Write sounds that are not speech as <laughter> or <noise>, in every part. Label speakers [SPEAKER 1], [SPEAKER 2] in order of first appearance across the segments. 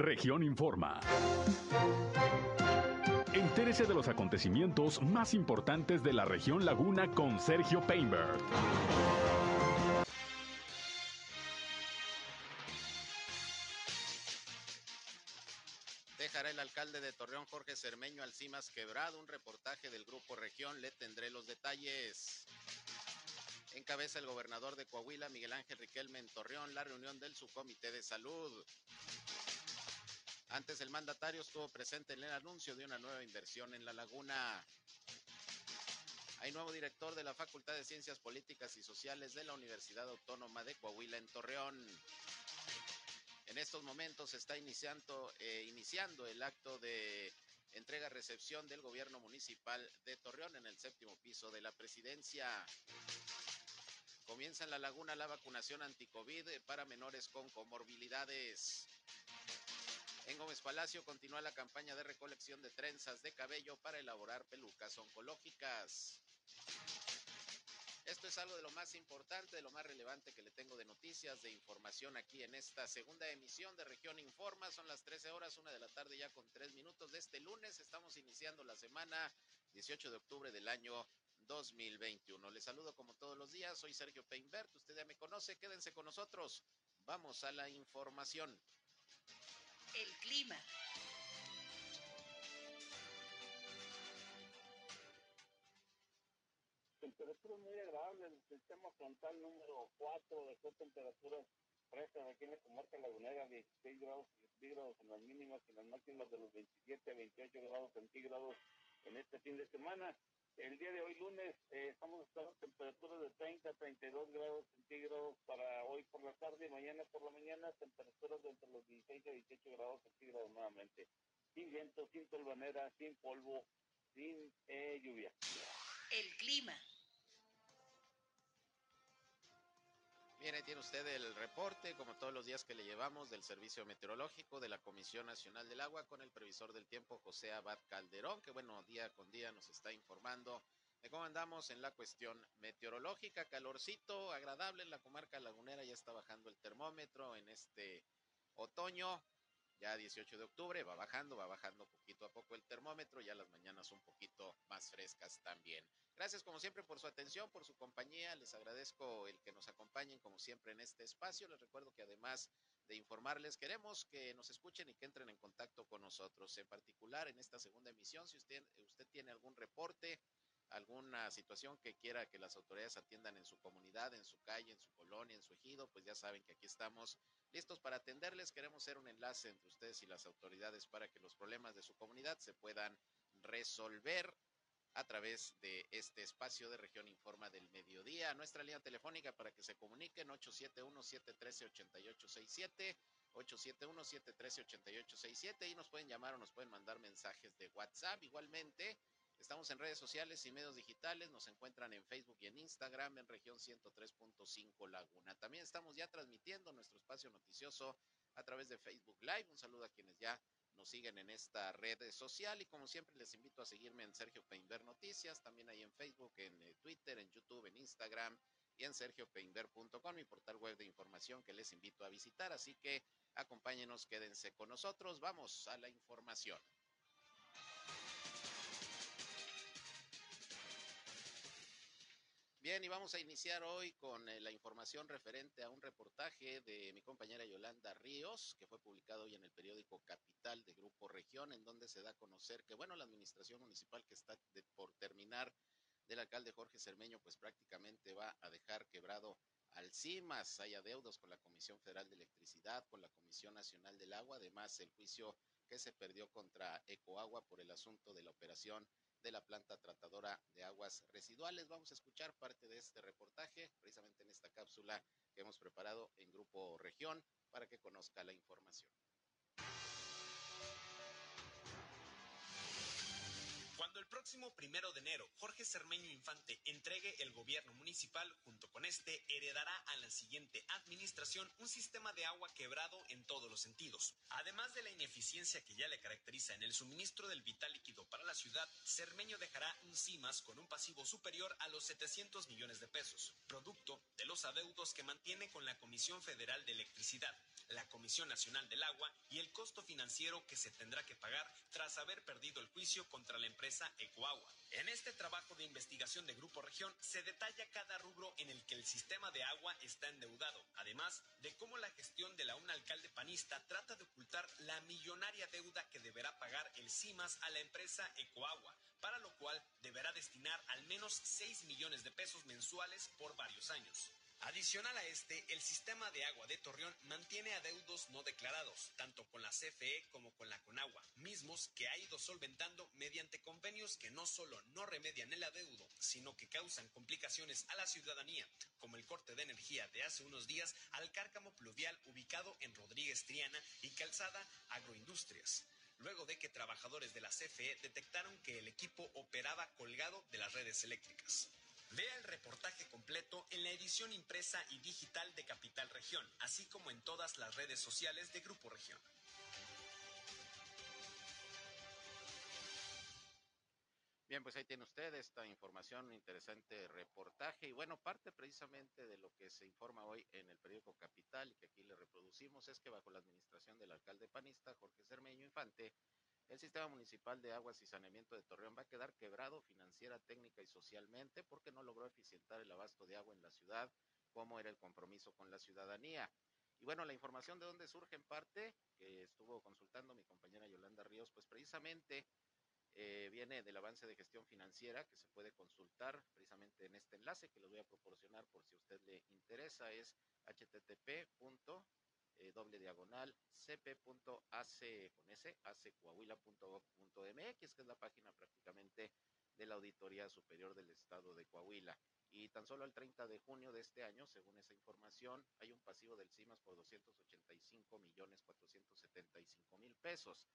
[SPEAKER 1] Región Informa. Entérese de los acontecimientos más importantes de la región Laguna con Sergio Painberg.
[SPEAKER 2] Dejará el alcalde de Torreón, Jorge Cermeño Alcimas Quebrado, un reportaje del Grupo Región. Le tendré los detalles. Encabeza el gobernador de Coahuila, Miguel Ángel Riquelme en Torreón, la reunión del subcomité de salud. Antes el mandatario estuvo presente en el anuncio de una nueva inversión en la laguna. Hay nuevo director de la Facultad de Ciencias Políticas y Sociales de la Universidad Autónoma de Coahuila en Torreón. En estos momentos se está iniciando, eh, iniciando el acto de entrega-recepción del gobierno municipal de Torreón en el séptimo piso de la presidencia. Comienza en la laguna la vacunación anticovid para menores con comorbilidades. En Gómez Palacio continúa la campaña de recolección de trenzas de cabello para elaborar pelucas oncológicas. Esto es algo de lo más importante, de lo más relevante que le tengo de noticias, de información aquí en esta segunda emisión de Región Informa. Son las 13 horas, una de la tarde ya con tres minutos de este lunes. Estamos iniciando la semana 18 de octubre del año 2021. Les saludo como todos los días, soy Sergio Peinbert, usted ya me conoce, quédense con nosotros. Vamos a la información.
[SPEAKER 3] El clima.
[SPEAKER 4] Temperaturas muy agradables, el sistema frontal número 4 dejó temperaturas frescas aquí en la comarca lagunera, 16 grados centígrados en las mínimas y las máximas de los 27 a 28 grados centígrados en este fin de semana. El día de hoy, lunes, eh, estamos esperando temperaturas de 30 a 32 grados centígrados para hoy por la tarde. Mañana por la mañana, temperaturas de entre los 16 a 18 grados centígrados nuevamente. Sin viento, sin tolvanera, sin polvo, sin eh, lluvia.
[SPEAKER 3] El clima.
[SPEAKER 2] Tiene usted el reporte, como todos los días que le llevamos, del Servicio Meteorológico de la Comisión Nacional del Agua con el previsor del tiempo José Abad Calderón, que bueno, día con día nos está informando de cómo andamos en la cuestión meteorológica. Calorcito agradable en la comarca lagunera, ya está bajando el termómetro en este otoño ya 18 de octubre, va bajando, va bajando poquito a poco el termómetro, ya las mañanas un poquito más frescas también. Gracias como siempre por su atención, por su compañía, les agradezco el que nos acompañen como siempre en este espacio, les recuerdo que además de informarles, queremos que nos escuchen y que entren en contacto con nosotros, en particular en esta segunda emisión, si usted, usted tiene algún reporte, alguna situación que quiera que las autoridades atiendan en su comunidad, en su calle, en su colonia, en su ejido, pues ya saben que aquí estamos listos para atenderles. Queremos ser un enlace entre ustedes y las autoridades para que los problemas de su comunidad se puedan resolver a través de este espacio de Región Informa del Mediodía. Nuestra línea telefónica para que se comuniquen 871-713-8867, 871-713-8867 y nos pueden llamar o nos pueden mandar mensajes de WhatsApp. Igualmente, Estamos en redes sociales y medios digitales, nos encuentran en Facebook y en Instagram en región 103.5 Laguna. También estamos ya transmitiendo nuestro espacio noticioso a través de Facebook Live. Un saludo a quienes ya nos siguen en esta red social y como siempre les invito a seguirme en Sergio Peinber Noticias, también ahí en Facebook, en eh, Twitter, en YouTube, en Instagram y en sergiopeinber.com, mi portal web de información que les invito a visitar. Así que acompáñenos, quédense con nosotros. Vamos a la información. Bien, y vamos a iniciar hoy con eh, la información referente a un reportaje de mi compañera Yolanda Ríos, que fue publicado hoy en el periódico Capital de Grupo Región, en donde se da a conocer que, bueno, la administración municipal que está por terminar del alcalde Jorge Cermeño, pues prácticamente va a dejar quebrado al CIMAS. Hay adeudos con la Comisión Federal de Electricidad, con la Comisión Nacional del Agua, además el juicio que se perdió contra Ecoagua por el asunto de la operación de la planta tratadora de aguas residuales. Vamos a escuchar parte de este reportaje, precisamente en esta cápsula que hemos preparado en Grupo Región, para que conozca la información.
[SPEAKER 5] Cuando el próximo primero de enero Jorge Cermeño Infante entregue el gobierno municipal, junto con este, heredará a la siguiente administración un sistema de agua quebrado en todos los sentidos. Además de la ineficiencia que ya le caracteriza en el suministro del vital líquido para la ciudad, Cermeño dejará un CIMAS con un pasivo superior a los 700 millones de pesos, producto de los adeudos que mantiene con la Comisión Federal de Electricidad, la Comisión Nacional del Agua y el costo financiero que se tendrá que pagar tras haber perdido el juicio contra la empresa En este trabajo de investigación de Grupo Región se detalla cada rubro en el que el sistema de agua está endeudado, además de cómo la gestión de la un alcalde panista trata de ocultar la millonaria deuda que deberá pagar el CIMAS a la empresa Ecoagua, para lo cual deberá destinar al menos 6 millones de pesos mensuales por varios años. Adicional a este, el sistema de agua de Torreón mantiene adeudos no declarados, tanto con la CFE como con la Conagua, mismos que ha ido solventando mediante convenios que no solo no remedian el adeudo, sino que causan complicaciones a la ciudadanía, como el corte de energía de hace unos días al cárcamo pluvial ubicado en Rodríguez Triana y Calzada Agroindustrias luego de que trabajadores de la CFE detectaron que el equipo operaba colgado de las redes eléctricas. Vea el reportaje completo edición impresa y digital de Capital Región, así como en todas las redes sociales de Grupo Región.
[SPEAKER 2] Bien, pues ahí tiene usted esta información, interesante reportaje y bueno, parte precisamente de lo que se informa hoy en el periódico Capital y que aquí le reproducimos es que bajo la administración del alcalde panista Jorge Cermeño Infante, el sistema municipal de aguas y saneamiento de Torreón va a quedar quebrado financiera, técnica y socialmente porque no logró eficientar el abasto de agua en la ciudad, como era el compromiso con la ciudadanía. Y bueno, la información de dónde surge en parte, que estuvo consultando mi compañera Yolanda Ríos, pues precisamente eh, viene del avance de gestión financiera que se puede consultar precisamente en este enlace que les voy a proporcionar por si a usted le interesa, es http eh, doble diagonal cp.ac con s accoahuila.gov.mx, que es la página prácticamente de la Auditoría Superior del Estado de Coahuila. Y tan solo el 30 de junio de este año, según esa información, hay un pasivo del CIMAS por 285 millones 475 mil pesos.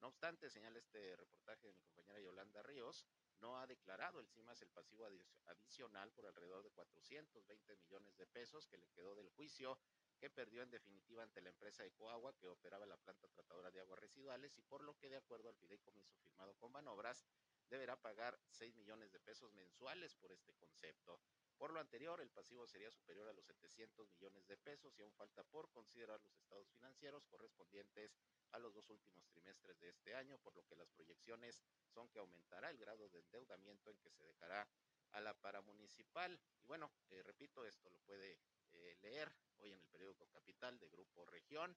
[SPEAKER 2] No obstante, señala este reportaje de mi compañera Yolanda Ríos, no ha declarado el CIMAS el pasivo adicional por alrededor de 420 millones de pesos que le quedó del juicio que perdió en definitiva ante la empresa Ecoagua que operaba la planta tratadora de aguas residuales y por lo que de acuerdo al fideicomiso firmado con Banobras deberá pagar 6 millones de pesos mensuales por este concepto. Por lo anterior, el pasivo sería superior a los 700 millones de pesos y aún falta por considerar los estados financieros correspondientes a los dos últimos trimestres de este año, por lo que las proyecciones son que aumentará el grado de endeudamiento en que se dejará a la paramunicipal. Y bueno, eh, repito, esto lo puede eh, leer hoy en el periódico Capital de Grupo Región.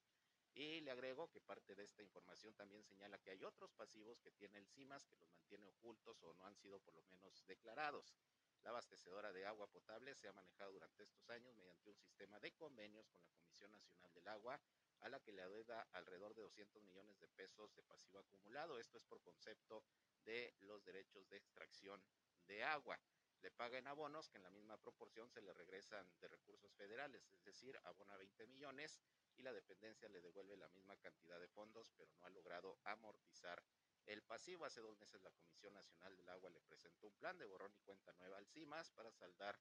[SPEAKER 2] Y le agrego que parte de esta información también señala que hay otros pasivos que tiene el CIMAS que los mantiene ocultos o no han sido por lo menos declarados. La abastecedora de agua potable se ha manejado durante estos años mediante un sistema de convenios con la Comisión Nacional del Agua, a la que le adeuda alrededor de 200 millones de pesos de pasivo acumulado. Esto es por concepto de los derechos de extracción de agua le paga en abonos que en la misma proporción se le regresan de recursos federales, es decir, abona 20 millones y la dependencia le devuelve la misma cantidad de fondos, pero no ha logrado amortizar el pasivo. Hace dos meses la Comisión Nacional del Agua le presentó un plan de borrón y cuenta nueva al CIMAS para saldar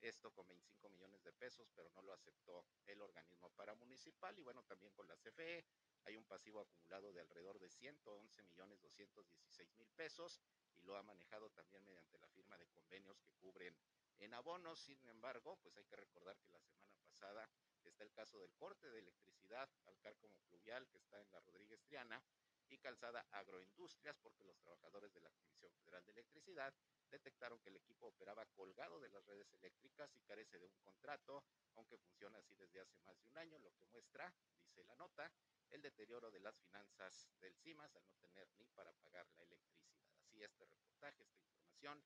[SPEAKER 2] esto con 25 millones de pesos, pero no lo aceptó el organismo paramunicipal y bueno, también con la CFE hay un pasivo acumulado de alrededor de 111 millones 216 mil pesos lo ha manejado también mediante la firma de convenios que cubren en abonos. Sin embargo, pues hay que recordar que la semana pasada está el caso del corte de electricidad al cárcamo pluvial que está en la Rodríguez Triana y calzada agroindustrias porque los trabajadores de la Comisión Federal de Electricidad detectaron que el equipo operaba colgado de las redes eléctricas y carece de un contrato, aunque funciona así desde hace más de un año, lo que muestra, dice la nota, el deterioro de las finanzas del CIMAS al no tener ni para pagar la electricidad este reportaje, esta información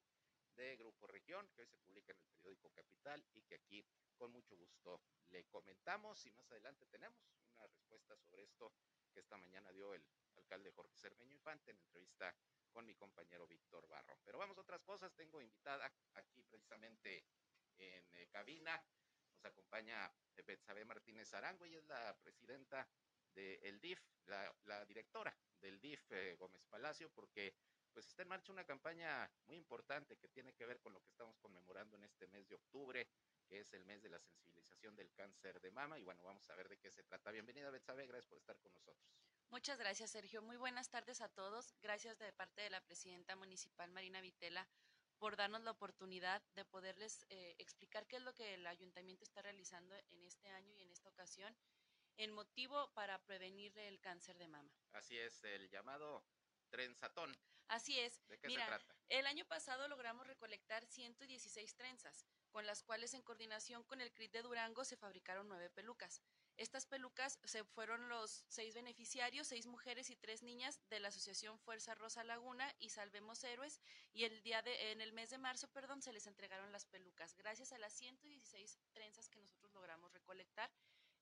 [SPEAKER 2] de Grupo Región, que hoy se publica en el periódico Capital y que aquí con mucho gusto le comentamos. Y más adelante tenemos una respuesta sobre esto que esta mañana dio el alcalde Jorge Cermeño Infante en entrevista con mi compañero Víctor Barro. Pero vamos a otras cosas, tengo invitada aquí precisamente en eh, cabina, nos acompaña Betsabe Martínez Arango, y es la presidenta del DIF, la, directora del DIF eh, Gómez Palacio, porque pues está en marcha una campaña muy importante que tiene que ver con lo que estamos conmemorando en este mes de octubre, que es el mes de la sensibilización del cáncer de mama. Y bueno, vamos a ver de qué se trata. Bienvenida, Betsabe, gracias por estar con nosotros.
[SPEAKER 6] Muchas gracias, Sergio. Muy buenas tardes a todos. Gracias de parte de la presidenta municipal, Marina Vitela, por darnos la oportunidad de poderles eh, explicar qué es lo que el ayuntamiento está realizando en este año y en esta ocasión. en motivo para prevenir el cáncer de mama.
[SPEAKER 2] Así es, el llamado trenzatón.
[SPEAKER 6] Así es.
[SPEAKER 2] ¿De qué
[SPEAKER 6] Mira,
[SPEAKER 2] se trata?
[SPEAKER 6] El año pasado logramos recolectar 116 trenzas, con las cuales en coordinación con el CRIT de Durango se fabricaron nueve pelucas. Estas pelucas se fueron los seis beneficiarios, seis mujeres y tres niñas de la Asociación Fuerza Rosa Laguna y Salvemos Héroes, y el día de, en el mes de marzo, perdón, se les entregaron las pelucas, gracias a las 116 trenzas que nosotros logramos recolectar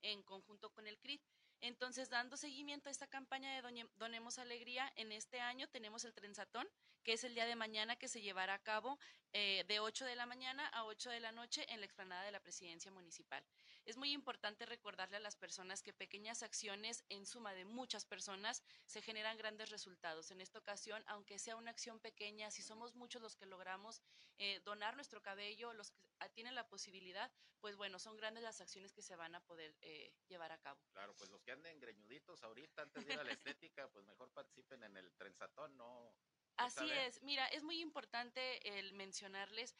[SPEAKER 6] en conjunto con el CRIT. Entonces, dando seguimiento a esta campaña de Donemos Alegría, en este año tenemos el trenzatón, que es el día de mañana que se llevará a cabo eh, de 8 de la mañana a 8 de la noche en la explanada de la presidencia municipal. Es muy importante recordarle a las personas que pequeñas acciones, en suma de muchas personas, se generan grandes resultados. En esta ocasión, aunque sea una acción pequeña, si somos muchos los que logramos eh, donar nuestro cabello, los que ah, tienen la posibilidad, pues bueno, son grandes las acciones que se van a poder eh, llevar a cabo.
[SPEAKER 2] Claro, pues los que anden greñuditos ahorita antes de ir a la estética, pues mejor participen en el trenzatón, ¿no?
[SPEAKER 6] Así es, mira, es muy importante el mencionarles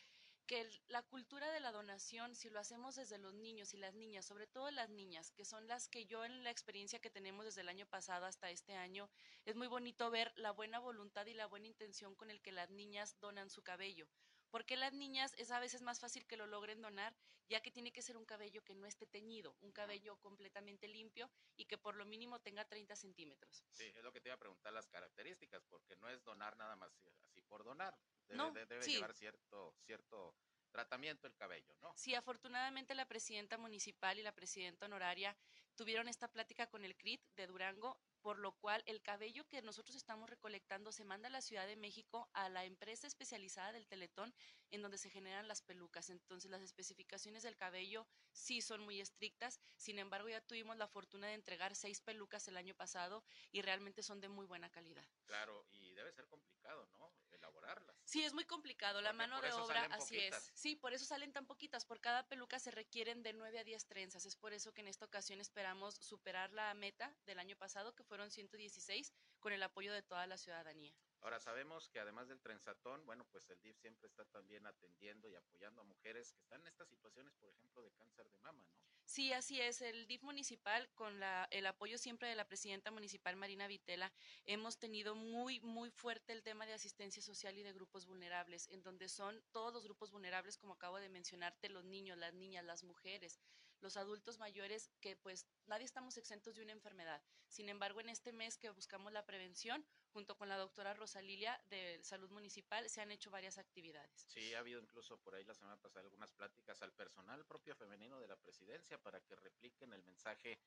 [SPEAKER 6] que el- la cultura de la donación, si lo hacemos desde los niños y las niñas, sobre todo las niñas, que son las que yo en la experiencia que tenemos desde el año pasado hasta este año, es muy bonito ver la buena voluntad y la buena intención con el que las niñas donan su cabello. Porque las niñas es a veces más fácil que lo logren donar, ya que tiene que ser un cabello que no esté teñido, un cabello completamente limpio y que por lo mínimo tenga 30 centímetros.
[SPEAKER 2] Sí, es lo que te iba a preguntar las características, porque no es donar nada más así por donar. Debe,
[SPEAKER 6] No,
[SPEAKER 2] de- debe
[SPEAKER 6] sí.
[SPEAKER 2] llevar cierto, cierto tratamiento el cabello, ¿no?
[SPEAKER 6] Sí, afortunadamente la presidenta municipal y la presidenta honoraria tuvieron esta plática con el CRIT de Durango, por lo cual el cabello que nosotros estamos recolectando se manda a la Ciudad de México a la empresa especializada del Teletón en donde se generan las pelucas. Entonces las especificaciones del cabello sí son muy estrictas, sin embargo ya tuvimos la fortuna de entregar seis pelucas el año pasado y realmente son de muy buena calidad.
[SPEAKER 2] Claro, y debe ser complicado, ¿no?
[SPEAKER 6] Sí, es muy complicado. La
[SPEAKER 2] Porque
[SPEAKER 6] mano de obra, así
[SPEAKER 2] poquitas.
[SPEAKER 6] es. Sí, por eso salen tan poquitas. Por cada peluca se requieren de 9 a 10 trenzas. Es por eso que en esta ocasión esperamos superar la meta del año pasado, que fueron 116, con el apoyo de toda la ciudadanía.
[SPEAKER 2] Ahora sabemos que además del trenzatón, bueno, pues el DIF siempre está también atendiendo y apoyando a mujeres que están en estas situaciones, por ejemplo, de cáncer de mama, ¿no?
[SPEAKER 6] Sí, así es. El DIF municipal, con la, el apoyo siempre de la presidenta municipal Marina Vitela, hemos tenido muy, muy fuerte el tema de asistencia social y de grupos vulnerables, en donde son todos los grupos vulnerables, como acabo de mencionarte, los niños, las niñas, las mujeres, los adultos mayores, que pues nadie estamos exentos de una enfermedad. Sin embargo, en este mes que buscamos la prevención, junto con la doctora Rosalilia de Salud Municipal, se han hecho varias actividades.
[SPEAKER 2] Sí, ha habido incluso por ahí la semana pasada algunas pláticas al personal propio femenino de la presidencia para que repliquen el mensaje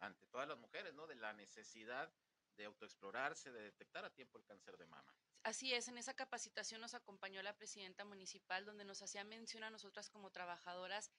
[SPEAKER 2] ante todas las mujeres, ¿no? De la necesidad de autoexplorarse, de detectar a tiempo el cáncer de mama.
[SPEAKER 6] Así es, en esa capacitación nos acompañó la presidenta municipal, donde nos hacía mención a nosotras como trabajadoras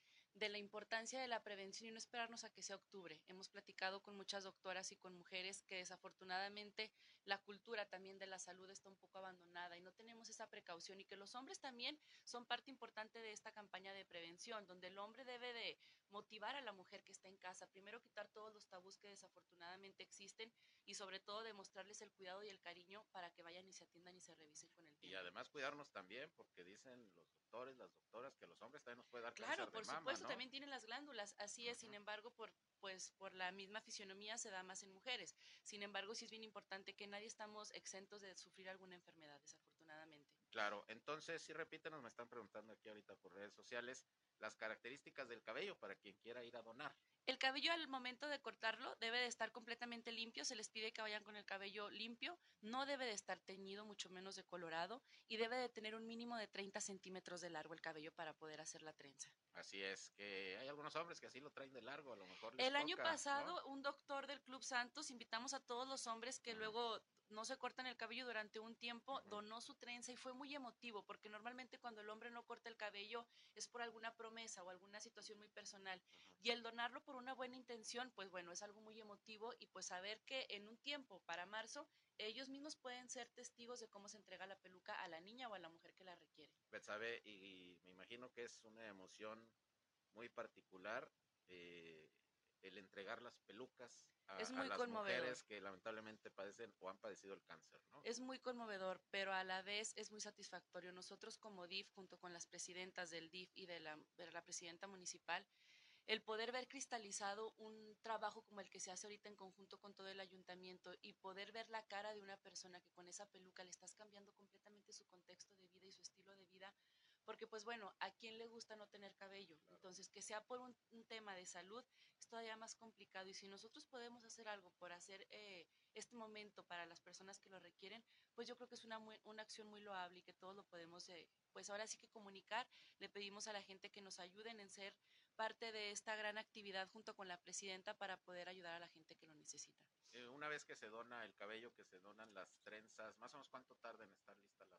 [SPEAKER 6] de la importancia de la prevención y no esperarnos a que sea octubre. Hemos platicado con muchas doctoras y con mujeres que desafortunadamente la cultura también de la salud está un poco abandonada y no tenemos esa precaución y que los hombres también son parte importante de esta campaña de prevención, donde el hombre debe de motivar a la mujer que está en casa, primero quitar todos los tabús que desafortunadamente existen y sobre todo demostrarles el cuidado y el cariño para que vayan y se atiendan y se revisen con el
[SPEAKER 2] Y
[SPEAKER 6] tiempo.
[SPEAKER 2] además cuidarnos también, porque dicen los doctores, las doctoras, que los hombres también nos puede dar
[SPEAKER 6] Claro,
[SPEAKER 2] cáncer de
[SPEAKER 6] por
[SPEAKER 2] mama,
[SPEAKER 6] supuesto,
[SPEAKER 2] ¿no?
[SPEAKER 6] también tienen las glándulas, así es, sin
[SPEAKER 2] Ujú.
[SPEAKER 6] embargo, por pues por la misma fisionomía se da más en mujeres. Sin embargo, sí es bien importante que nadie estamos exentos de sufrir alguna enfermedad, desafortunadamente.
[SPEAKER 2] Claro, entonces sí repítenos, me están preguntando aquí ahorita por redes sociales las características del cabello para quien quiera ir a donar.
[SPEAKER 6] El cabello al momento de cortarlo debe de estar completamente limpio, se les pide que vayan con el cabello limpio, no debe de estar teñido, mucho menos decolorado, y debe de tener un mínimo de 30 centímetros de largo el cabello para poder hacer la trenza.
[SPEAKER 2] Así es, que hay algunos hombres que así lo traen de largo, a lo mejor les
[SPEAKER 6] El año pasado, un doctor del Club Santos, invitamos a todos los hombres que luego no se cortan el cabello durante un tiempo, donó su trenza y fue muy emotivo, porque normalmente cuando el hombre no corta el cabello es por alguna promesa o alguna situación muy personal. Y el donarlo por una buena intención, pues bueno, es algo muy emotivo y pues saber que en un tiempo, para marzo, ellos mismos pueden ser testigos de cómo se entrega la peluca a la niña o a la mujer que la requiere.
[SPEAKER 2] Betsabe, y, me imagino que es una emoción muy particular eh, el entregar las pelucas a,
[SPEAKER 6] Es
[SPEAKER 2] a
[SPEAKER 6] muy
[SPEAKER 2] las
[SPEAKER 6] conmovedor.
[SPEAKER 2] mujeres que lamentablemente padecen o han padecido el cáncer, ¿no?
[SPEAKER 6] Es muy conmovedor, pero a la vez es muy satisfactorio. Nosotros como DIF, junto con las presidentas del DIF y de la, de la presidenta municipal, el poder ver cristalizado un trabajo como el que se hace ahorita en conjunto con todo el ayuntamiento y poder ver la cara de una persona que con esa peluca le estás cambiando completamente su contexto de vida y su estilo de vida, porque pues bueno, ¿a quién le gusta no tener cabello? Entonces, que sea por un, un tema de salud todavía más complicado y si nosotros podemos hacer algo por hacer eh, este momento para las personas que lo requieren, pues yo creo que es una, muy, una acción muy loable y que todos lo podemos, eh, pues ahora sí que comunicar. Le pedimos a la gente que nos ayuden en ser parte de esta gran actividad junto con la presidenta para poder ayudar a la gente que lo necesita.
[SPEAKER 2] Eh, una vez que se dona el cabello, que se donan las trenzas, más o menos cuánto tarda en estar lista la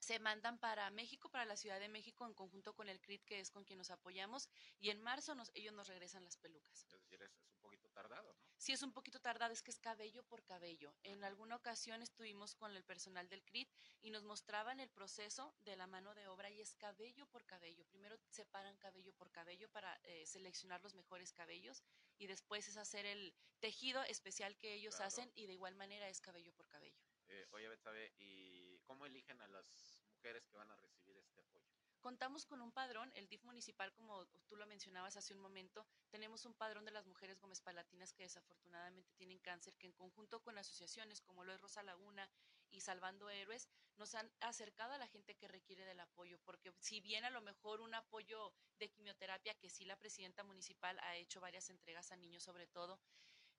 [SPEAKER 6] se mandan para México, para la Ciudad de México, en conjunto con el CRIT, que es con quien nos apoyamos, y en marzo nos, ellos nos regresan las pelucas.
[SPEAKER 2] Es decir, es, es, un poquito tardado, ¿no?
[SPEAKER 6] Sí, es un poquito tardado, es que es cabello por cabello. En alguna ocasión estuvimos con el personal del CRIT y nos mostraban el proceso de la mano de obra y es cabello por cabello. Primero separan cabello por cabello para eh, seleccionar los mejores cabellos y después es hacer el tejido especial que ellos claro. hacen y de igual manera es cabello por cabello.
[SPEAKER 2] Eh, oye, Betsabe, ¿y cómo eligen a las mujeres que van a recibir este apoyo?
[SPEAKER 6] Contamos con un padrón, el DIF municipal, como tú lo mencionabas hace un momento, tenemos un padrón de las mujeres Gómez Palatinas que desafortunadamente tienen cáncer, que en conjunto con asociaciones como lo es Rosa Laguna y Salvando Héroes, nos han acercado a la gente que requiere del apoyo, porque si bien a lo mejor un apoyo de quimioterapia, que sí la presidenta municipal ha hecho varias entregas a niños sobre todo,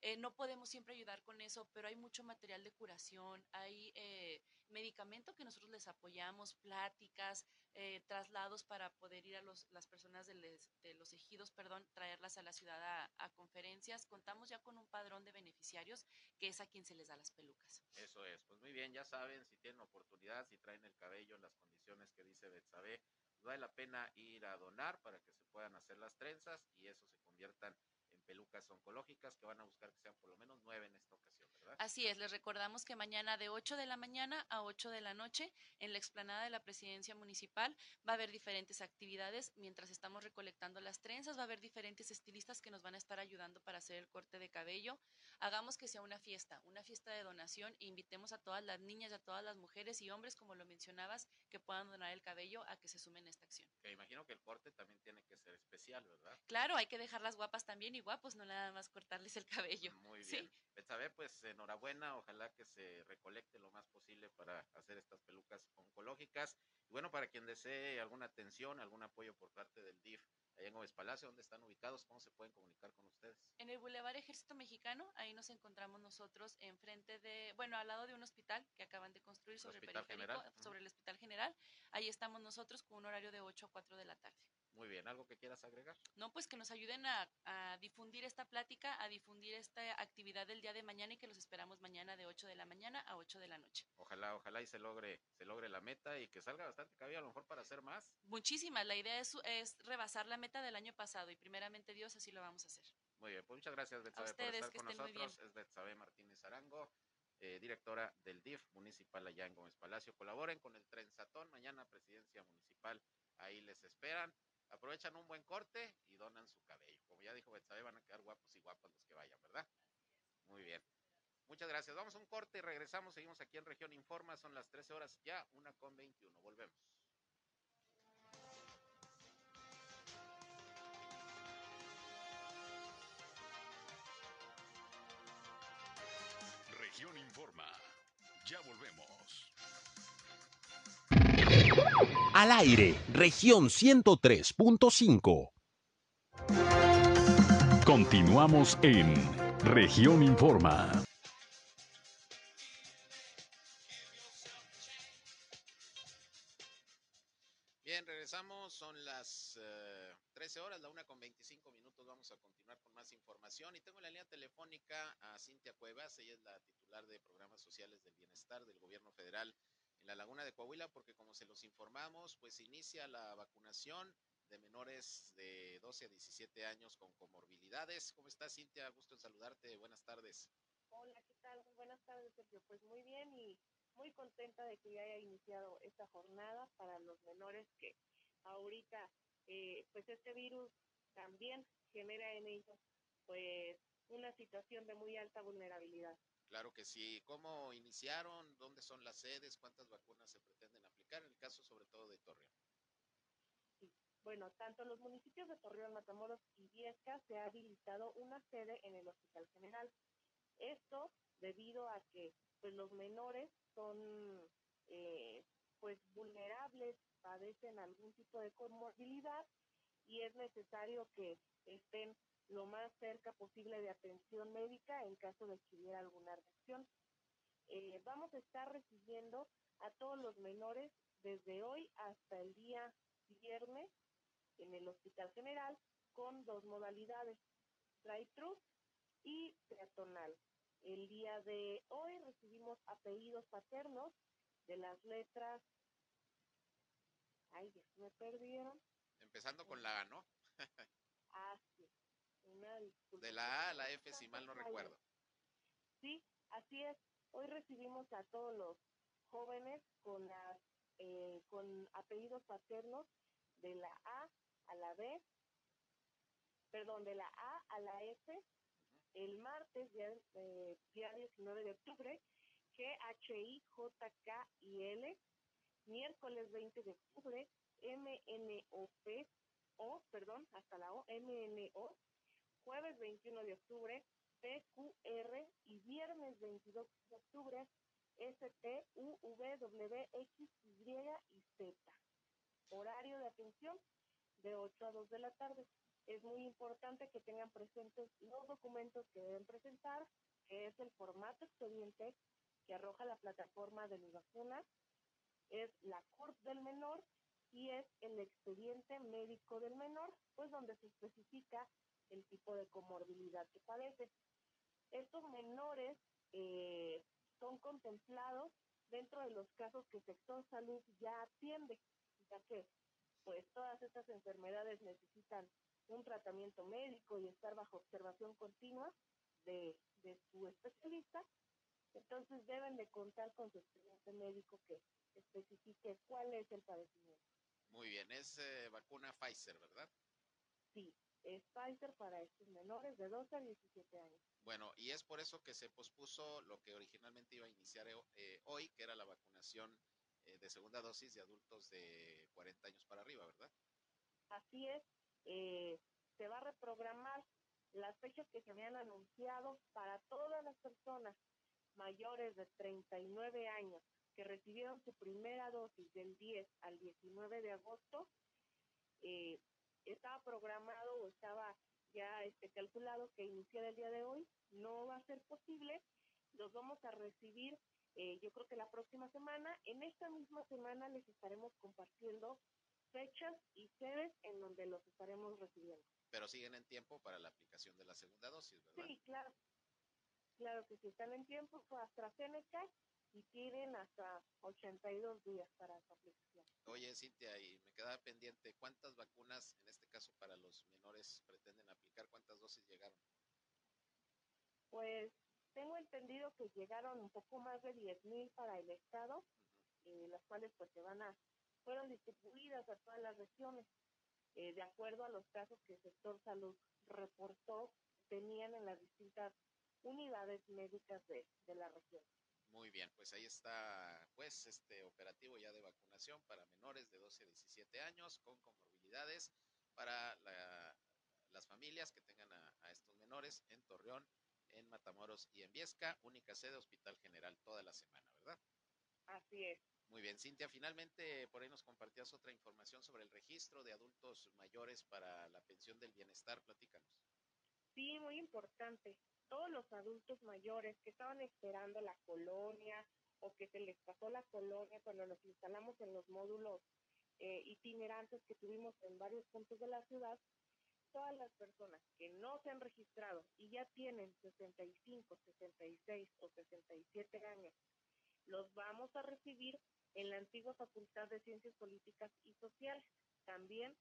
[SPEAKER 6] eh, no podemos siempre ayudar con eso, pero hay mucho material de curación, hay eh, medicamento que nosotros les apoyamos, pláticas, eh, traslados para poder ir a los, las personas de, los ejidos, perdón, traerlas a la ciudad a, a, conferencias. Contamos ya con un padrón de beneficiarios que es a quien se les da las pelucas.
[SPEAKER 2] Eso es, pues muy bien, ya saben, si tienen oportunidad, si traen el cabello en las condiciones que dice Betsabe, pues vale la pena ir a donar para que se puedan hacer las trenzas y eso se conviertan pelucas oncológicas que van a buscar que sean por lo menos nueve en esta ocasión, ¿verdad?
[SPEAKER 6] Así es, les recordamos que mañana de 8 de la mañana a 8 de la noche en la explanada de la presidencia municipal va a haber diferentes actividades mientras estamos recolectando las trenzas, va a haber diferentes estilistas que nos van a estar ayudando para hacer el corte de cabello. Hagamos que sea una fiesta, una fiesta de donación e invitemos a todas las niñas, a todas las mujeres y hombres, como lo mencionabas, que puedan donar el cabello a que se sumen a esta acción.
[SPEAKER 2] Que imagino que el corte también tiene que ser especial, ¿verdad?
[SPEAKER 6] Claro, hay que dejarlas guapas también y guapos, no nada más cortarles el cabello.
[SPEAKER 2] Muy bien. Sí. Betsabe, pues enhorabuena, ojalá que se recolecte lo más posible para hacer estas pelucas oncológicas. Y bueno, para quien desee alguna atención, algún apoyo por parte del DIF, allá en Gómez Palacio, ¿dónde están ubicados? ¿Cómo se pueden comunicar con ustedes?
[SPEAKER 6] En el Boulevard Ejército Mexicano, ahí nos encontramos nosotros enfrente de, bueno, al lado de un hospital que acaban de construir sobre el,
[SPEAKER 2] hospital
[SPEAKER 6] periférico,
[SPEAKER 2] general.
[SPEAKER 6] sobre el Hospital General. Ahí estamos nosotros con un horario de 8 a 4 de la tarde.
[SPEAKER 2] Muy bien, ¿algo que quieras agregar?
[SPEAKER 6] No, pues que nos ayuden a, a, difundir esta plática, a difundir esta actividad del día de mañana y que los esperamos mañana de 8 de la mañana a 8 de la noche.
[SPEAKER 2] Ojalá, ojalá y se logre, se logre la meta y que salga bastante cabello a lo mejor para hacer más.
[SPEAKER 6] Muchísimas, la idea es, es rebasar la meta del año pasado y primeramente Dios así lo vamos a hacer.
[SPEAKER 2] Muy bien, pues muchas gracias Betsabe por estar
[SPEAKER 6] que
[SPEAKER 2] con nosotros. Es Betsabe Martínez Arango. Eh, directora del DIF municipal allá en Gómez Palacio. Colaboren con el Trenzatón, mañana presidencia municipal, ahí les esperan aprovechan un buen corte y donan su cabello. Como ya dijo Betsabe, van a quedar guapos y guapas los que vayan, ¿verdad? Muy bien. Muchas gracias. Vamos a un corte y regresamos. Seguimos aquí en Región Informa. Son las 13 horas ya, una con 21. Volvemos.
[SPEAKER 7] Al aire, región 103.5.
[SPEAKER 1] Continuamos en región Informa.
[SPEAKER 2] Bien, regresamos, son las uh, 13 horas, la una con 25 minutos, vamos a continuar con más información. Y tengo en la línea telefónica a Cintia Cuevas, ella es la titular de programas sociales del bienestar del gobierno federal en la laguna de Coahuila, porque como se los informamos, pues inicia la vacunación de menores de 12 a 17 años con comorbilidades. ¿Cómo estás, Cintia? Gusto en saludarte. Buenas tardes.
[SPEAKER 8] Hola, ¿qué tal? Buenas tardes, Sergio. Pues muy bien y muy contenta de que ya haya iniciado esta jornada para los menores que ahorita, eh, pues este virus también genera en ellos, pues una situación de muy alta vulnerabilidad.
[SPEAKER 2] Claro que sí. ¿Cómo iniciaron? ¿Dónde son las sedes? ¿Cuántas vacunas se pretenden aplicar? En el caso sobre todo de Torreón.
[SPEAKER 8] Bueno, tanto los municipios de Torreón, Matamoros y Viesca se ha habilitado una sede en el Hospital General. Esto debido a que pues los menores son eh, pues vulnerables, padecen algún tipo de comorbilidad y es necesario que estén lo más cerca posible de atención médica en caso de que hubiera alguna reacción. Eh, vamos a estar recibiendo a todos los menores desde hoy hasta el día viernes en el Hospital General con dos modalidades, drive-thru y peatonal. El día de hoy recibimos apellidos paternos de las letras. Ay, ya me perdieron.
[SPEAKER 2] Empezando con la A, ¿no? <laughs>
[SPEAKER 8] disculpa.
[SPEAKER 2] De la A a la F, si mal no recuerdo.
[SPEAKER 8] Sí, así es. Hoy recibimos a todos los jóvenes con las eh, con apellidos paternos de la A a la B, perdón, de la A a la F, el martes, día, eh, día 19 de octubre, G, H, I, J, K y L, miércoles 20 de octubre, M, N, O, P, O, perdón, hasta la O, M, N, O, jueves 21 de octubre, P, Q, R y viernes 22 de octubre, S, T, U, V, W, X, Y y Z. Horario de atención de 8 a 2 de la tarde. Es muy importante que tengan presentes los documentos que deben presentar, que es el formato expediente que arroja la plataforma de mi vacuna, es la CURP del menor y es el expediente médico del menor, pues donde se especifica el tipo de comorbilidad que padece. Estos menores eh, son contemplados dentro de los casos que sector salud ya atiende, ya que pues todas estas enfermedades necesitan un tratamiento médico y estar bajo observación continua de, de su especialista, entonces deben de contar con su expediente médico que especifique cuál es el padecimiento.
[SPEAKER 2] Muy bien, es eh, vacuna Pfizer, ¿verdad?
[SPEAKER 8] Sí, es Pfizer para estos menores de 12 a 17 años.
[SPEAKER 2] Bueno, y es por eso que se pospuso lo que originalmente iba a iniciar eh, hoy, que era la vacunación eh, de segunda dosis de adultos de 40 años para arriba, ¿verdad?
[SPEAKER 8] Así es, eh, se va a reprogramar las fechas que se habían anunciado para todas las personas mayores de 39 años que recibieron su primera dosis del 10 al 19 de agosto, eh, estaba programado o estaba ya este, calculado que iniciara el día de hoy. No va a ser posible. Los vamos a recibir eh, yo creo que la próxima semana, en esta misma semana les estaremos compartiendo fechas y sedes en donde los estaremos recibiendo.
[SPEAKER 2] Pero siguen en tiempo para la aplicación de la segunda dosis, ¿verdad?
[SPEAKER 8] Sí, claro. Claro que sí, están en tiempo fue AstraZeneca y tienen hasta 82 días para su aplicación.
[SPEAKER 2] Oye, Cintia, y me quedaba pendiente, ¿cuántas vacunas, en este caso para los menores, pretenden aplicar? ¿Cuántas dosis llegaron?
[SPEAKER 8] Pues tengo entendido que llegaron un poco más de 10.000 para el estado, eh, las cuales pues se van a, fueron distribuidas a todas las regiones, eh, de acuerdo a los casos que el sector salud reportó tenían en las distintas unidades médicas de, de la región.
[SPEAKER 2] Muy bien, pues ahí está pues este operativo ya de vacunación para menores de 12 a 17 años con comorbilidades para la, las familias que tengan a, a estos menores en Torreón, en Matamoros y en Viesca, única sede Hospital General toda la semana, ¿verdad?
[SPEAKER 8] Así es.
[SPEAKER 2] Muy bien, Cintia, finalmente por ahí nos compartías otra información sobre el registro de adultos mayores para la pensión del bienestar, platícanos.
[SPEAKER 8] Sí, muy importante. Todos los adultos mayores que estaban esperando la colonia o que se les pasó la colonia cuando nos instalamos en los módulos eh, itinerantes que tuvimos en varios puntos de la ciudad, todas las personas que no se han registrado y ya tienen 65, 66 o 67 años, los vamos a recibir en la antigua Facultad de Ciencias Políticas y Sociales, también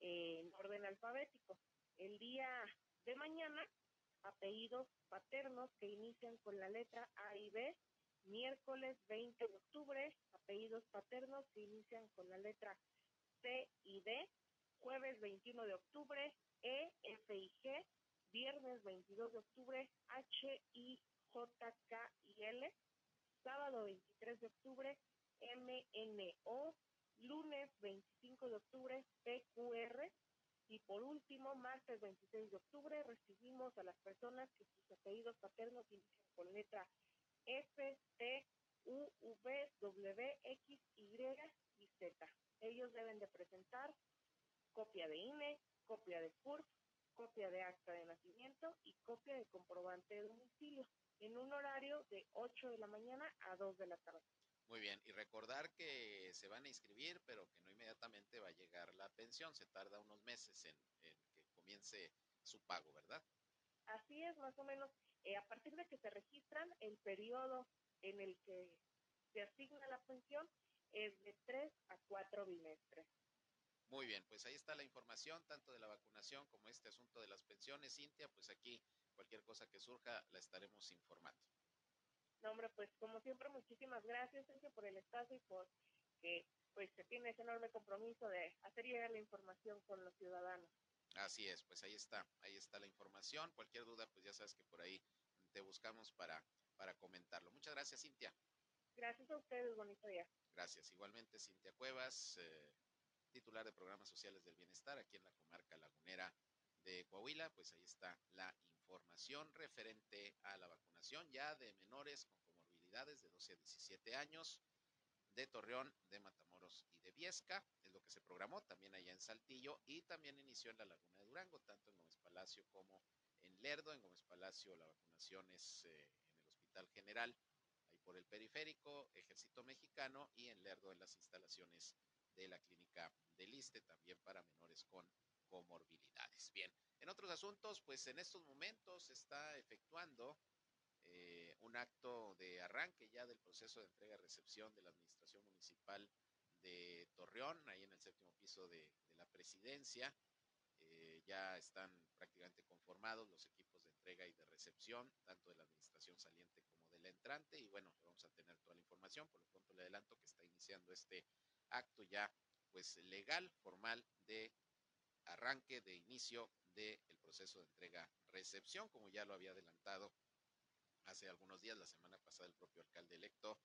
[SPEAKER 8] eh, en orden alfabético. El día de mañana, apellidos paternos que inician con la letra A y B, miércoles 20 de octubre, apellidos paternos que inician con la letra C y D, jueves 21 de octubre, E, F y G, viernes 22 de octubre, H, I, J, K y L, sábado 23 de octubre, M, N, O, lunes 25 de octubre PQR y por último, martes 26 de octubre recibimos a las personas que sus apellidos paternos inician con letra F, T, U, V, W, X, Y y Z. Ellos deben de presentar copia de INE, copia de CURP, copia de acta de nacimiento y copia de comprobante de domicilio en un horario de 8 de la mañana a 2 de la tarde.
[SPEAKER 2] Muy bien, y recordar que se van a inscribir, pero que no inmediatamente va a llegar la pensión, se tarda unos meses en, en que comience su pago, ¿verdad?
[SPEAKER 8] Así es, más o menos, eh, a partir de que se registran, el periodo en el que se asigna la pensión es de 3 a 4 bimestres.
[SPEAKER 2] Muy bien, pues ahí está la información, tanto de la vacunación como este asunto de las pensiones. Cintia, pues aquí cualquier cosa que surja la estaremos informando.
[SPEAKER 8] No, hombre, pues como siempre, muchísimas gracias, Sergio, por el espacio y por que pues se tiene ese enorme compromiso de hacer llegar la información con los ciudadanos.
[SPEAKER 2] Así es, pues ahí está, ahí está la información. Cualquier duda, pues ya sabes que por ahí te buscamos para, para comentarlo. Muchas gracias, Cintia.
[SPEAKER 8] Gracias a ustedes, bonito día.
[SPEAKER 2] Gracias. Igualmente, Cintia Cuevas, eh, titular de Programas Sociales del Bienestar aquí en la comarca lagunera de Coahuila, pues ahí está la información referente a la vacunación ya de menores con comorbilidades de 12 a 17 años de Torreón, de Matamoros y de Viesca, es lo que se programó también allá en Saltillo y también inició en la Laguna de Durango, tanto en Gómez Palacio como en Lerdo. En Gómez Palacio la vacunación es eh, en el Hospital General, ahí por el periférico, Ejército Mexicano y en Lerdo en las instalaciones de la clínica del ISTE, también para menores con comorbilidades. Bien, asuntos, pues en estos momentos se está efectuando eh, un acto de arranque ya del proceso de entrega-recepción de la Administración Municipal de Torreón, ahí en el séptimo piso de, de la presidencia. Eh, ya están prácticamente conformados los equipos de entrega y de recepción, tanto de la administración saliente como de la entrante. Y bueno, vamos a tener toda la información. Por lo pronto le adelanto que está iniciando este acto ya pues legal, formal de arranque, de inicio del proceso de entrega-recepción, como ya lo había adelantado hace algunos días, la semana pasada, el propio alcalde electo,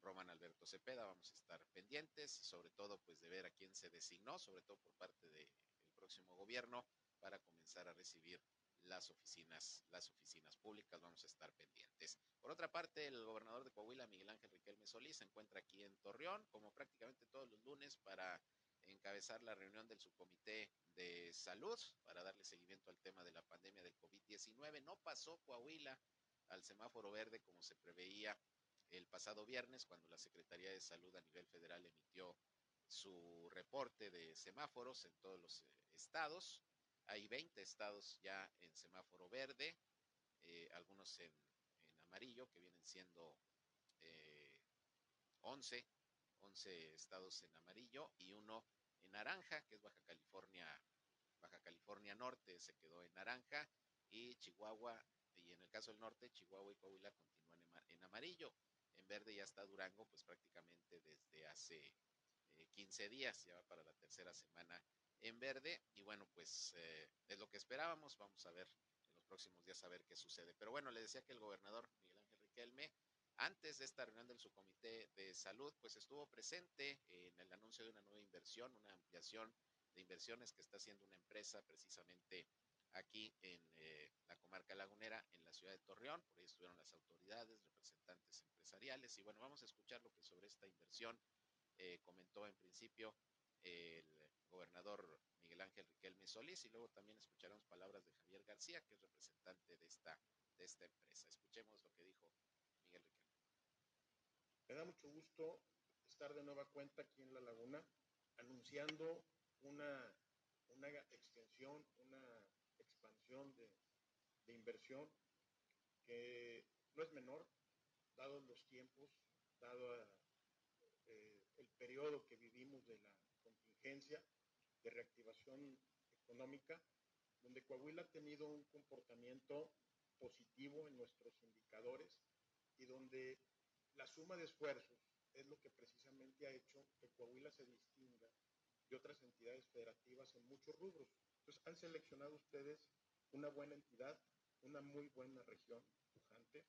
[SPEAKER 2] Roman Alberto Cepeda. Vamos a estar pendientes, sobre todo, pues, de ver a quién se designó, sobre todo por parte del próximo gobierno, para comenzar a recibir las oficinas, las oficinas públicas, vamos a estar pendientes. Por otra parte, el gobernador de Coahuila, Miguel Ángel Riquelme Solís, se encuentra aquí en Torreón, como prácticamente todos los lunes, para encabezar la reunión del subcomité de salud, para darle seguimiento al tema de la pandemia del COVID-19. No pasó Coahuila al semáforo verde como se preveía el pasado viernes, cuando la Secretaría de Salud a nivel federal emitió su reporte de semáforos en todos los eh, estados. Hay 20 estados ya en semáforo verde, eh, algunos en, amarillo, que vienen siendo eh, 11, 11 estados en amarillo y uno en naranja, que es Baja California, Baja California Norte, se quedó en naranja, y Chihuahua, y en el caso del norte, Chihuahua y Coahuila continúan en, amarillo. En verde ya está Durango, pues prácticamente desde hace eh, 15 días, ya va para la tercera semana en verde. Y bueno, pues eh, es lo que esperábamos. Vamos a ver en los próximos días a ver qué sucede. Pero bueno, le decía que el gobernador Miguel Ángel Riquelme, antes de esta reunión del subcomité de salud, pues estuvo presente en el anuncio de una nueva inversión, una ampliación de inversiones que está haciendo una empresa precisamente aquí en eh, la comarca lagunera, en la ciudad de Torreón. Por ahí estuvieron las autoridades, representantes empresariales. Y bueno, vamos a escuchar lo que sobre esta inversión eh, comentó en principio el gobernador Miguel Ángel Riquelme Solís y luego también escucharemos palabras de Javier García, que es representante de esta, de esta empresa. Escuchemos lo que dijo.
[SPEAKER 9] Me da mucho gusto estar de nueva cuenta aquí en La Laguna, anunciando una, una extensión, una expansión de, inversión que no es menor, dados los tiempos, dado eh, el periodo que vivimos de la contingencia de reactivación económica, donde Coahuila ha tenido un comportamiento positivo en nuestros indicadores y donde la suma de esfuerzos es lo que precisamente ha hecho que Coahuila se distinga de otras entidades federativas en muchos rubros. Entonces han seleccionado ustedes una buena entidad, una muy buena región pujante,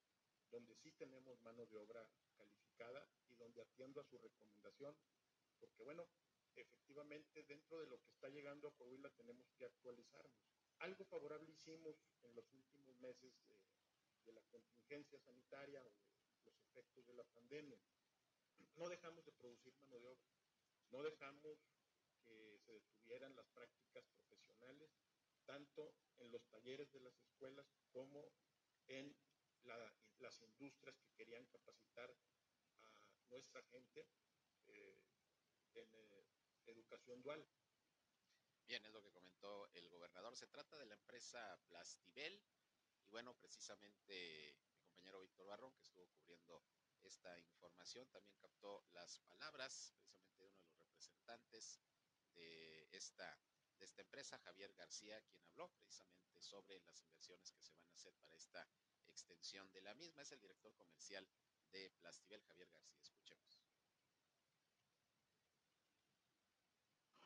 [SPEAKER 9] donde sí tenemos mano de obra calificada y donde atiendo a su recomendación, porque bueno, efectivamente dentro de lo que está llegando a Coahuila tenemos que actualizarnos. Algo favorable hicimos en los últimos meses de, de la contingencia sanitaria o de efectos de la pandemia. No dejamos de producir mano de obra, no dejamos que se detuvieran las prácticas profesionales, tanto en los talleres de las escuelas como en la, las industrias que querían capacitar a nuestra gente eh, en eh, educación dual.
[SPEAKER 2] Bien, es lo que comentó el gobernador. Se trata de la empresa Plastibel y bueno, precisamente Víctor Barrón, que estuvo cubriendo esta información, también captó las palabras precisamente de uno de los representantes de esta, de esta empresa, Javier García, quien habló precisamente sobre las inversiones que se van a hacer para esta extensión de la misma. Es el director comercial de Plastibel, Javier García. Escuchemos.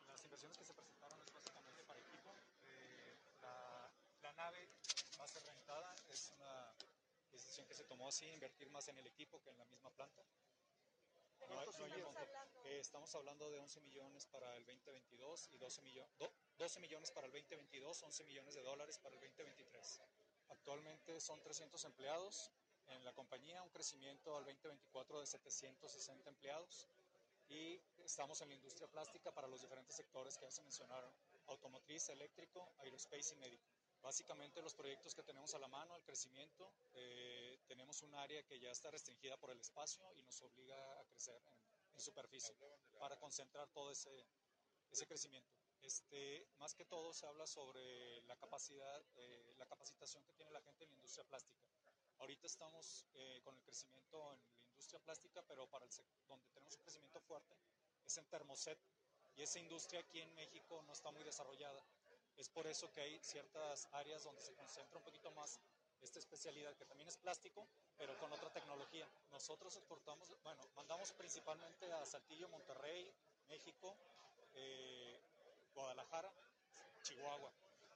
[SPEAKER 10] Las inversiones que se presentaron es básicamente para equipo. Eh, la, la, nave va a ser rentada. Es una decisión que se tomó así, invertir más en el equipo que en la misma planta. No, no eh, estamos hablando de 11 millones para el 2022 y 12, millo do 12 millones para el 2022, 11 millones de dólares para el 2023. Actualmente son 300 empleados en la compañía, un crecimiento al 2024 de 760 empleados y estamos en la industria plástica para los diferentes sectores que ya se mencionaron, automotriz, eléctrico, aerospace y médico. Básicamente los proyectos que tenemos a la mano, el crecimiento, eh, tenemos un área que ya está restringida por el espacio y nos obliga a crecer en, superficie para concentrar todo ese, ese crecimiento. Este, más que todo se habla sobre la capacidad, eh, la capacitación que tiene la gente en la industria plástica. Ahorita estamos eh, con el crecimiento en la industria plástica, pero para el donde tenemos un crecimiento fuerte es en Termoset y esa industria aquí en México no está muy desarrollada. Es por eso que hay ciertas áreas donde se concentra un poquito más esta especialidad, que también es plástico, pero con otra tecnología. Nosotros exportamos, bueno, mandamos principalmente a Saltillo, Monterrey, México, eh, Guadalajara, Chihuahua.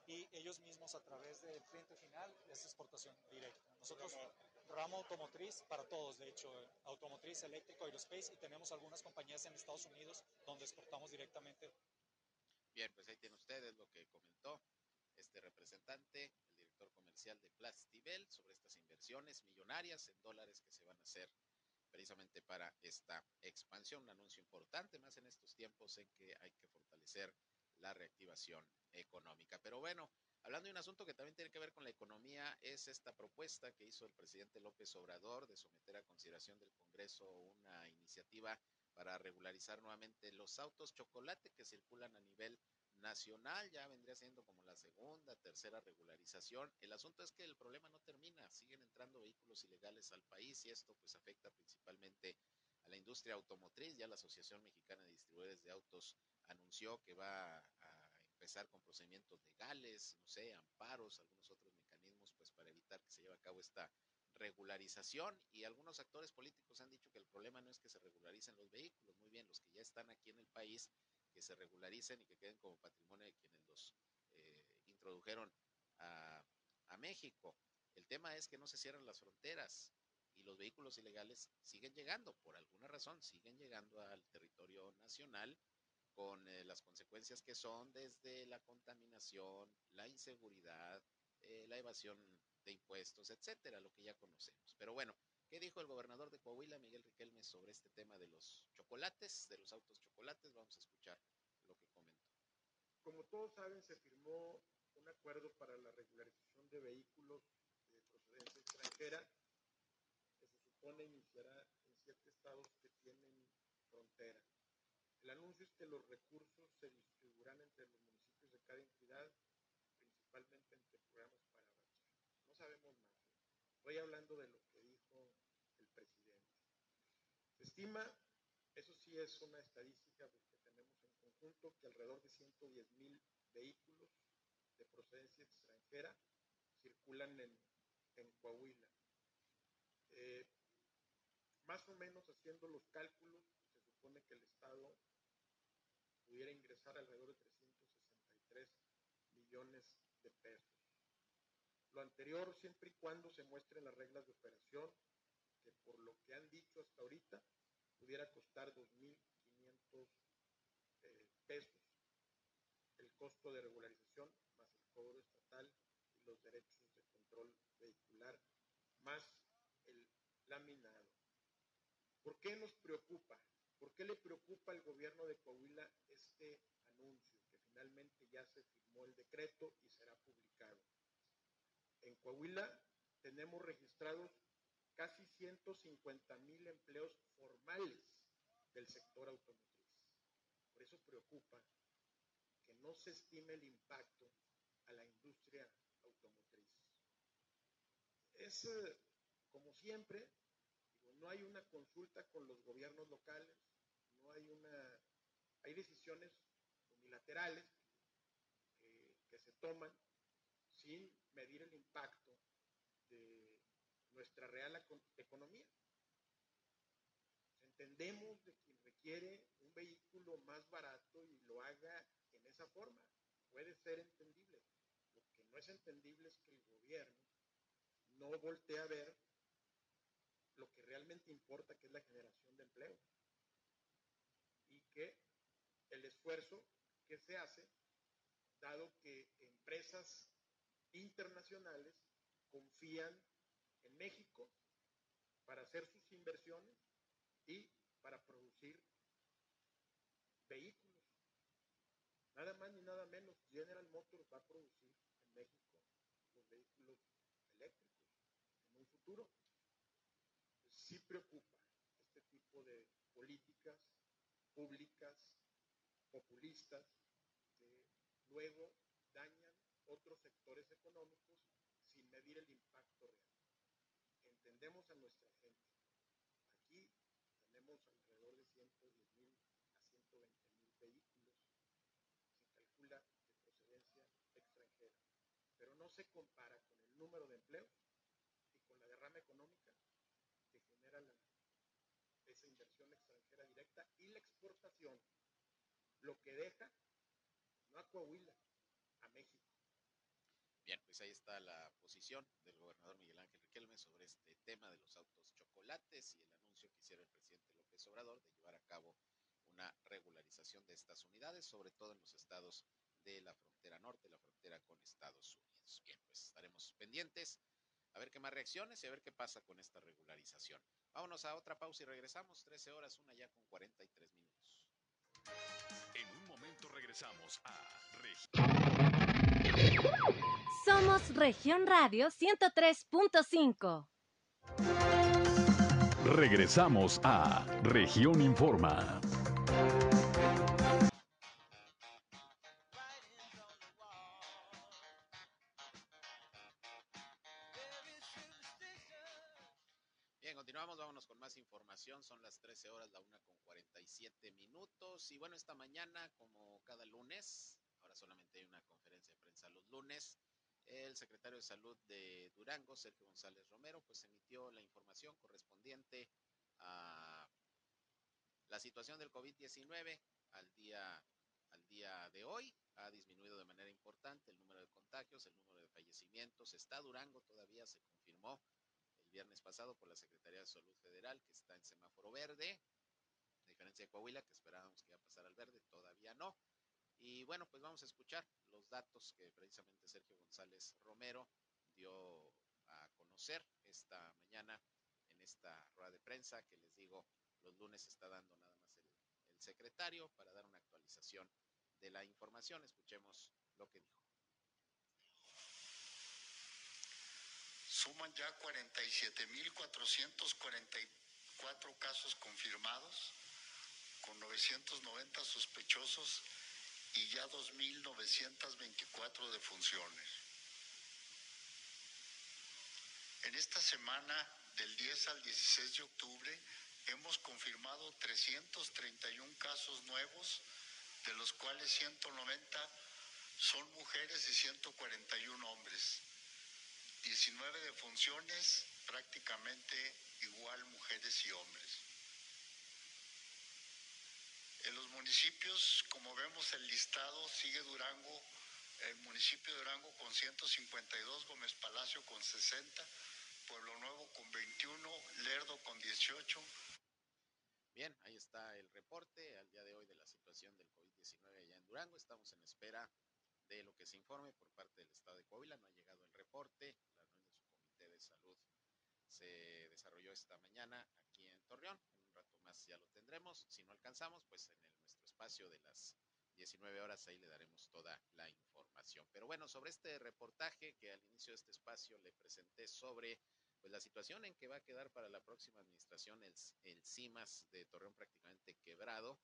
[SPEAKER 10] Y ellos mismos a través del cliente final es exportación directa. Nosotros, ramo automotriz para todos, de hecho, automotriz, eléctrico, aerospace, y tenemos algunas compañías en Estados Unidos donde exportamos directamente.
[SPEAKER 2] Bien, pues ahí tienen ustedes lo que comentó este representante, el director comercial de Plastibel, sobre estas inversiones millonarias en dólares que se van a hacer precisamente para esta expansión. Un anuncio importante más en estos tiempos en que hay que fortalecer la reactivación económica. Pero bueno, hablando de un asunto que también tiene que ver con la economía, es esta propuesta que hizo el presidente López Obrador de someter a consideración del Congreso una iniciativa para regularizar nuevamente los autos chocolate que circulan a nivel nacional, ya vendría siendo como la segunda, tercera regularización. El asunto es que el problema no termina, siguen entrando vehículos ilegales al país y esto pues afecta principalmente a la industria automotriz. Ya la Asociación Mexicana de Distribuidores de Autos anunció que va a empezar con procedimientos legales, no sé, amparos, algunos otros mecanismos, pues para evitar que se lleve a cabo esta regularización y algunos actores políticos han dicho que el problema no es que se regularicen los vehículos, muy bien, los que ya están aquí en el país, que se regularicen y que queden como patrimonio de quienes los eh, introdujeron a, México. El tema es que no se cierran las fronteras y los vehículos ilegales siguen llegando, por alguna razón, siguen llegando al territorio nacional con eh, las consecuencias que son desde la contaminación, la inseguridad, eh, la evasión de impuestos, etcétera, lo que ya conocemos. Pero bueno, ¿qué dijo el gobernador de Coahuila, Miguel Riquelme, sobre este tema de los chocolates, de los autos chocolates? Vamos a escuchar lo que comentó.
[SPEAKER 9] Como todos saben, se firmó un acuerdo para la regularización de vehículos de procedencia extranjera que se supone iniciará en siete estados que tienen frontera. El anuncio es que los recursos se distribuirán entre los municipios de cada entidad, principalmente entre programas para abastecer. No sabemos más. Estoy hablando de lo que dijo el presidente. Se estima, eso sí es una estadística que tenemos en conjunto, que alrededor de 110 mil vehículos de procedencia extranjera circulan en, en Coahuila. Eh, más o menos haciendo los cálculos, se supone que el Estado pudiera ingresar alrededor de 363 millones de pesos. Lo anterior siempre y cuando se muestren las reglas de operación, que por lo que han dicho hasta ahorita, pudiera costar 2.500 eh, pesos el costo de regularización más el cobro estatal y los derechos de control vehicular más el laminado. ¿Por qué nos preocupa? ¿Por qué le preocupa al gobierno de Coahuila este anuncio que finalmente ya se firmó el decreto y será publicado? En Coahuila tenemos registrados casi 150 mil empleos formales del sector automotriz. Por eso preocupa que no se estime el impacto a la industria automotriz. Es, eh, como siempre, no hay una consulta con los gobiernos locales, no hay una, hay decisiones unilaterales que, que se toman sin medir el impacto de nuestra real economía. Entendemos de quien requiere un vehículo más barato y lo haga en esa forma. Puede ser entendible. Lo que no es entendible es que el gobierno no voltee a ver lo que realmente importa, que es la generación de empleo. Y que el esfuerzo que se hace, dado que empresas internacionales confían en México para hacer sus inversiones y para producir vehículos. Nada más ni nada menos, General Motors va a producir en México los vehículos eléctricos en un futuro sí preocupa este tipo de políticas públicas populistas que luego dañan otros sectores económicos sin medir el impacto. Entendemos a nuestra gente. Aquí tenemos alrededor de 110 mil a 120 mil vehículos, se calcula de procedencia extranjera, pero no se compara con el número de empleos y con la derrama económica esa inversión extranjera directa y la exportación, lo que deja no a Coahuila, a México.
[SPEAKER 2] Bien, pues ahí está la posición del gobernador Miguel Ángel Riquelme sobre este tema de los autos chocolates y el anuncio que hiciera el presidente López Obrador de llevar a cabo una regularización de estas unidades, sobre todo en los estados de la frontera norte, la frontera con Estados Unidos. Bien, pues estaremos pendientes a ver qué más reacciones y a ver qué pasa con esta regularización. Vámonos a otra pausa y regresamos. 13 horas, una ya con 43 minutos.
[SPEAKER 1] En un momento regresamos a
[SPEAKER 11] Somos Región Radio 103.5.
[SPEAKER 1] Regresamos a Región Informa.
[SPEAKER 2] información. Son las 13 horas, la una con 47 minutos. Y bueno, esta mañana, como cada lunes, ahora solamente hay una conferencia de prensa los lunes, el secretario de Salud de Durango, Sergio González Romero, pues emitió la información correspondiente a la situación del COVID-19 al día, al día de hoy. Ha disminuido de manera importante el número de contagios, el número de fallecimientos. Está Durango, todavía se confirmó viernes pasado por la Secretaría de Salud Federal, que está en semáforo verde, a diferencia de Coahuila, que esperábamos que iba a pasar al verde, todavía no. Y bueno, pues vamos a escuchar los datos que precisamente Sergio González Romero dio a conocer esta mañana en esta rueda de prensa que les digo, los lunes está dando nada más el, secretario para dar una actualización de la información. Escuchemos lo que dijo.
[SPEAKER 12] Suman ya 47.444 casos confirmados, con 990 sospechosos y ya 2.924 defunciones. En esta semana, del 10 al 16 de octubre, hemos confirmado 331 casos nuevos, de los cuales 190 son mujeres y 141 hombres. 19 de funciones, prácticamente igual mujeres y hombres. En los municipios, como vemos el listado, sigue Durango, el municipio de Durango con 152, Gómez Palacio con 60, Pueblo Nuevo con 21, Lerdo con 18.
[SPEAKER 2] Bien, ahí está el reporte al día de hoy de la situación del COVID-19 allá en Durango. Estamos en espera de lo que se informe por parte del Estado de Coahuila. No ha llegado el reporte. La reunión de su comité de salud se desarrolló esta mañana aquí en Torreón. Un rato más ya lo tendremos. Si no alcanzamos, pues en el, nuestro espacio de las 19 horas ahí le daremos toda la información. Pero bueno, sobre este reportaje que al inicio de este espacio le presenté sobre pues la situación en que va a quedar para la próxima administración el, el CIMAS de Torreón prácticamente quebrado.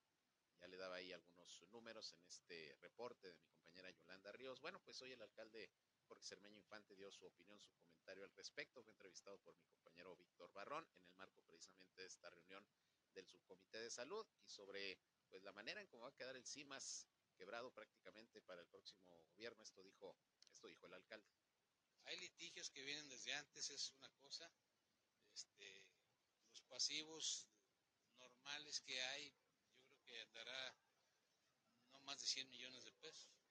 [SPEAKER 2] Ya le daba ahí algunos números en este reporte de mi compañera Yolanda Ríos. Bueno, pues hoy el alcalde Jorge Cermeño Infante dio su opinión, su comentario al respecto. Fue entrevistado por mi compañero Víctor Barrón en el marco precisamente de esta reunión del subcomité de salud y sobre pues la manera en cómo va a quedar el CIMAS quebrado prácticamente para el próximo gobierno. Esto dijo, esto dijo el alcalde.
[SPEAKER 13] Hay litigios que vienen desde antes, es una cosa. Este, los pasivos normales que hay, yo creo que andará no más de 100 millones de pesos.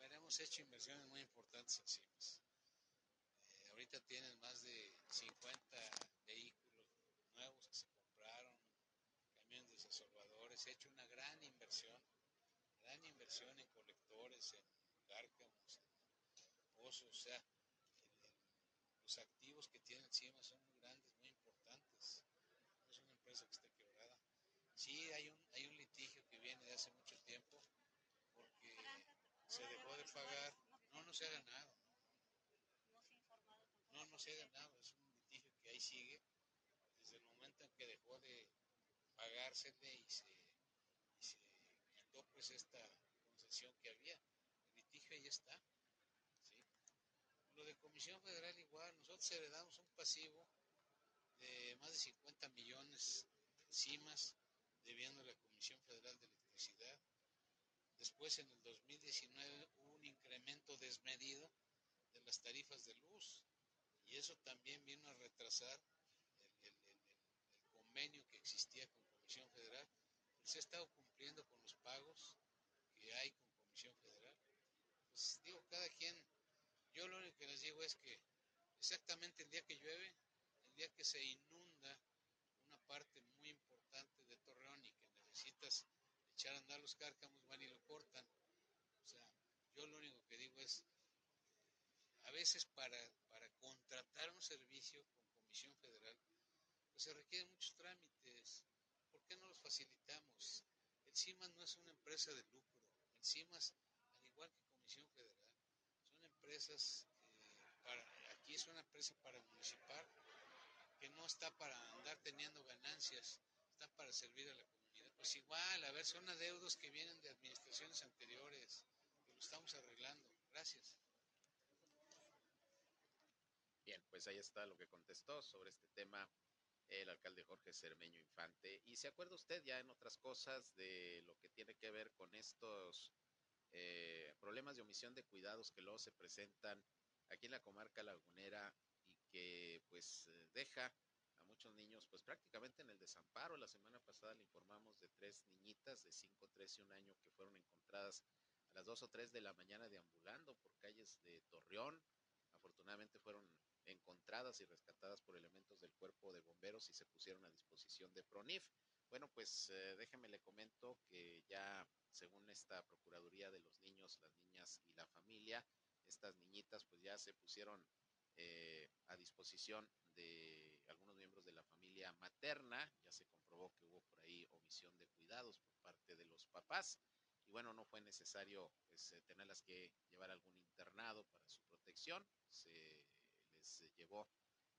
[SPEAKER 13] Haberemos hecho inversiones muy importantes en CIMAS. Eh, ahorita tienen más de 50 vehículos nuevos que se compraron, camiones desasolvadores, he hecho una gran inversión, gran inversión en colectores, en cárcamos, en pozos, o sea, los activos que tiene encima son muy grandes, muy importantes. No es una empresa que esté quebrada. Sí, hay un, hay un litigio que viene de hace mucho tiempo porque se dejó de pagar. No, no se ha ganado. No, no se ha ganado. Es un litigio que ahí sigue desde el momento en que dejó de pagársele y se, y se quitó pues esta concesión que había. El litigio ahí está lo de Comisión Federal igual, nosotros heredamos un pasivo de más de 50 millones cimas debiendo a la Comisión Federal de Electricidad. Después, en el 2019, hubo un incremento desmedido de las tarifas de luz y eso también vino a retrasar el, convenio que existía con Comisión Federal. Se ha estado cumpliendo con los pagos que hay con Comisión Federal. Pues digo, cada quien yo lo único que les digo es que exactamente el día que llueve, el día que se inunda una parte muy importante de Torreón y que necesitas echar a andar los cárcamos, van y lo cortan. Yo lo único que digo es, a veces para, para contratar un servicio con Comisión Federal, pues se requieren muchos trámites. ¿Por qué no los facilitamos? El CIMAS no es una empresa de lucro. El CIMAS, al igual que Comisión Federal, empresas, eh, para, aquí es una empresa para municipal, que no está para andar teniendo ganancias, está para servir a la comunidad. Pues igual, a ver, son adeudos que vienen de administraciones anteriores, que estamos arreglando. Gracias.
[SPEAKER 2] Bien, pues ahí está lo que contestó sobre este tema el alcalde Jorge Cermeño Infante. ¿Y se acuerda usted ya en otras cosas de lo que tiene que ver con estos eh, problemas de omisión de cuidados que luego se presentan aquí en la comarca lagunera y que pues eh, deja a muchos niños pues prácticamente en el desamparo. La semana pasada le informamos de tres niñitas de 5, 3 y un año que fueron encontradas a las 2 o 3 de la mañana deambulando por calles de Torreón. Afortunadamente fueron encontradas y rescatadas por elementos del cuerpo de bomberos y se pusieron a disposición de PRONIF. Bueno, pues eh, déjeme le comento que ya según esta Procuraduría de los Niños, las Niñas y la Familia, estas niñitas pues ya se pusieron eh, a disposición de algunos miembros de la familia materna, ya se comprobó que hubo por ahí omisión de cuidados por parte de los papás y bueno, no fue necesario pues, eh, tenerlas que llevar algún internado para su protección, se les llevó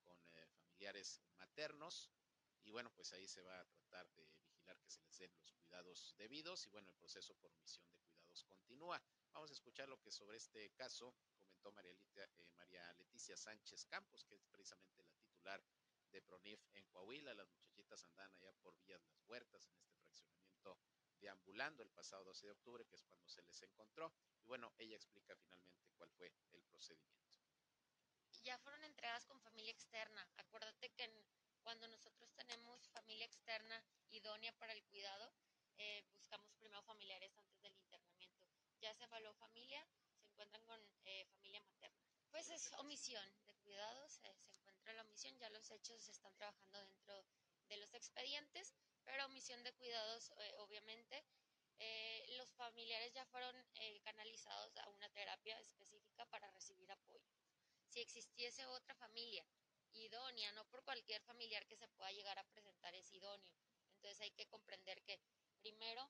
[SPEAKER 2] con eh, familiares maternos y bueno, pues ahí se va a tratar de vigilar que se les den los cuidados debidos y bueno, el proceso por omisión de cuidados continúa. Vamos a escuchar lo que sobre este caso comentó María, eh, María Leticia Sánchez Campos, que es precisamente la titular de Pronif en Coahuila. Las muchachitas andan allá por Villas Las Huertas en este fraccionamiento deambulando el pasado 12 de octubre, que es cuando se les encontró. Y bueno, ella explica finalmente cuál fue el procedimiento.
[SPEAKER 14] Ya fueron entregadas con familia externa. Acuérdate que en cuando nosotros tenemos familia externa idónea para el cuidado, eh, buscamos primero familiares antes del internamiento. Ya se evaluó familia, se encuentran con eh, familia materna. Pues es omisión de cuidados, se la omisión, ya los hechos se están trabajando dentro de los expedientes pero omisión de cuidados, eh, obviamente. Eh, los familiares ya fueron eh, canalizados a una terapia específica para recibir apoyo. Si existiese otra familia idónea, no por cualquier familiar que se pueda llegar a presentar es idóneo. Entonces hay que comprender que primero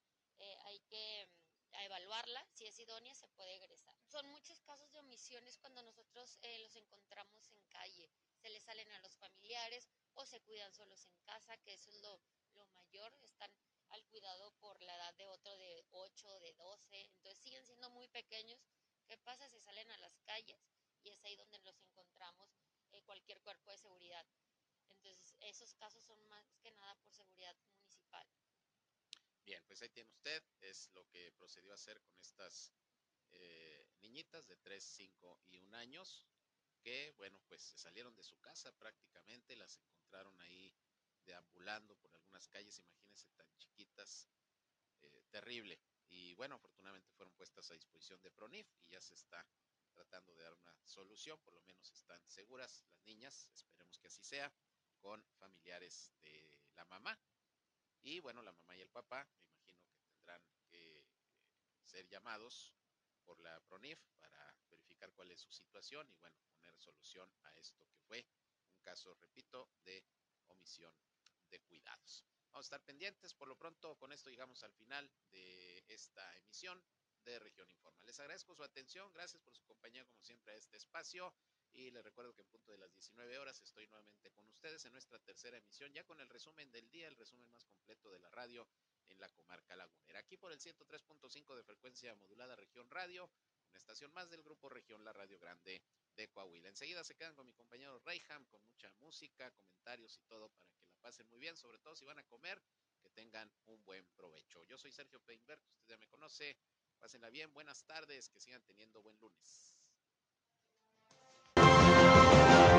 [SPEAKER 14] hay que mm, evaluarla, si es idónea se puede egresar. Son muchos casos de omisiones cuando nosotros los encontramos en calle, se les salen a los familiares o se cuidan solos en casa, que eso es lo, lo mayor, están al cuidado por la edad de otro de 8, de 12, entonces siguen siendo muy pequeños. ¿Qué pasa? Se salen a las calles y es ahí donde los encontramos eh, cualquier cuerpo de seguridad. Entonces, esos casos son más que nada por seguridad municipal.
[SPEAKER 2] Bien, pues ahí tiene usted, es lo que procedió a hacer con estas eh, niñitas de 3, 5 y 1 años, que, bueno, pues se salieron de su casa prácticamente, las encontraron ahí deambulando por algunas calles, imagínense tan chiquitas, eh, terrible. Y bueno, afortunadamente fueron puestas a disposición de PRONIF y ya se está tratando de dar una solución, por lo menos están seguras las niñas, esperemos que así sea, con familiares de la mamá. Y bueno, la mamá y el papá, me imagino que tendrán que ser llamados por la PRONIF para verificar cuál es su situación y bueno, poner solución a esto que fue un caso, repito, de omisión de cuidados. Vamos a estar pendientes. Por lo pronto, con esto llegamos al final de esta emisión de Región Informa. Les agradezco su atención, gracias por su compañía como siempre a este espacio y les recuerdo que en punto de las 19 horas estoy nuevamente con ustedes en nuestra tercera emisión, ya con el resumen del día, el resumen más completo de la radio en la comarca lagunera. Aquí por el 103.5 de frecuencia modulada Región Radio, una estación más del grupo Región La Radio Grande de Coahuila. Enseguida se quedan con mi compañero Reyham con mucha música, comentarios y todo para que la pasen muy bien, sobre todo si van a comer, que tengan un buen provecho. Yo soy Sergio Peinbert, usted ya me conoce. Pásenla bien, buenas tardes, que sigan teniendo buen lunes.